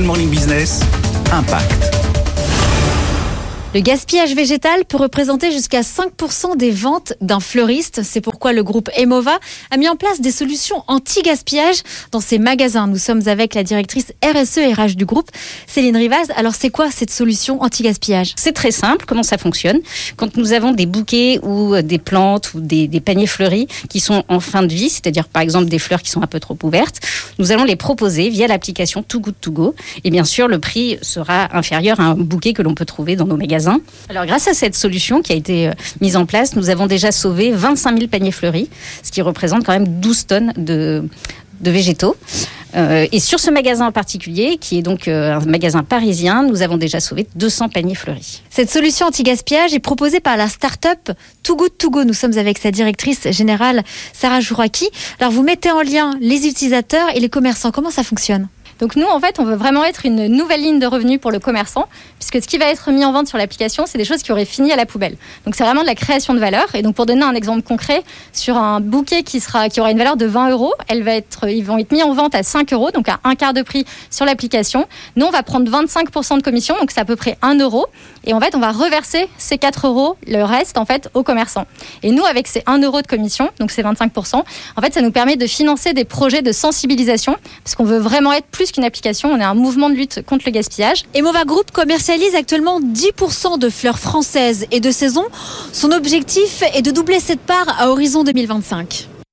Good Morning Business, Impact. Le gaspillage végétal peut représenter jusqu'à 5% des ventes d'un fleuriste. C'est pourquoi le groupe Emova a mis en place des solutions anti-gaspillage dans ses magasins. Nous sommes avec la directrice RSE RH du groupe, Céline Rivaz. Alors c'est quoi cette solution anti-gaspillage? C'est très simple. Comment ça fonctionne? Quand nous avons des bouquets ou des plantes ou des, des paniers fleuris qui sont en fin de vie, c'est-à-dire par exemple des fleurs qui sont un peu trop ouvertes, nous allons les proposer via l'application Too Good To Go. Et bien sûr, le prix sera inférieur à un bouquet que l'on peut trouver dans nos magasins alors grâce à cette solution qui a été euh, mise en place, nous avons déjà sauvé 25 000 paniers fleuris, ce qui représente quand même 12 tonnes de, végétaux. Euh, et sur ce magasin en particulier, qui est donc euh, un magasin parisien, nous avons déjà sauvé 200 paniers fleuris. Cette solution anti-gaspillage est proposée par la start-up Too Good Go. Nous sommes avec sa directrice générale, Sarah Jouraki. Alors vous mettez en lien les utilisateurs et les commerçants. Comment ça fonctionne? Donc nous, en fait, on veut vraiment être une nouvelle ligne de revenus pour le commerçant, puisque ce qui va être mis en vente sur l'application, c'est des choses qui auraient fini à la poubelle. Donc c'est vraiment de la création de valeur. Et donc pour donner un exemple concret, sur un bouquet qui, sera, qui aura une valeur de 20 euros, elle va être, ils vont être mis en vente à 5 euros, donc à un quart de prix sur l'application. Nous, on va prendre 25% de commission, donc c'est à peu près 1 euro. Et en fait, on va reverser ces 4 euros, le reste, en fait, aux commerçants. Et nous, avec ces 1 euro de commission, donc ces 25%, en fait, ça nous permet de financer des projets de sensibilisation, parce qu'on veut vraiment être plus qu'une application, on est un mouvement de lutte contre le gaspillage. Emova Group commercialise actuellement 10% de fleurs françaises et de saison. Son objectif est de doubler cette part à horizon 2025.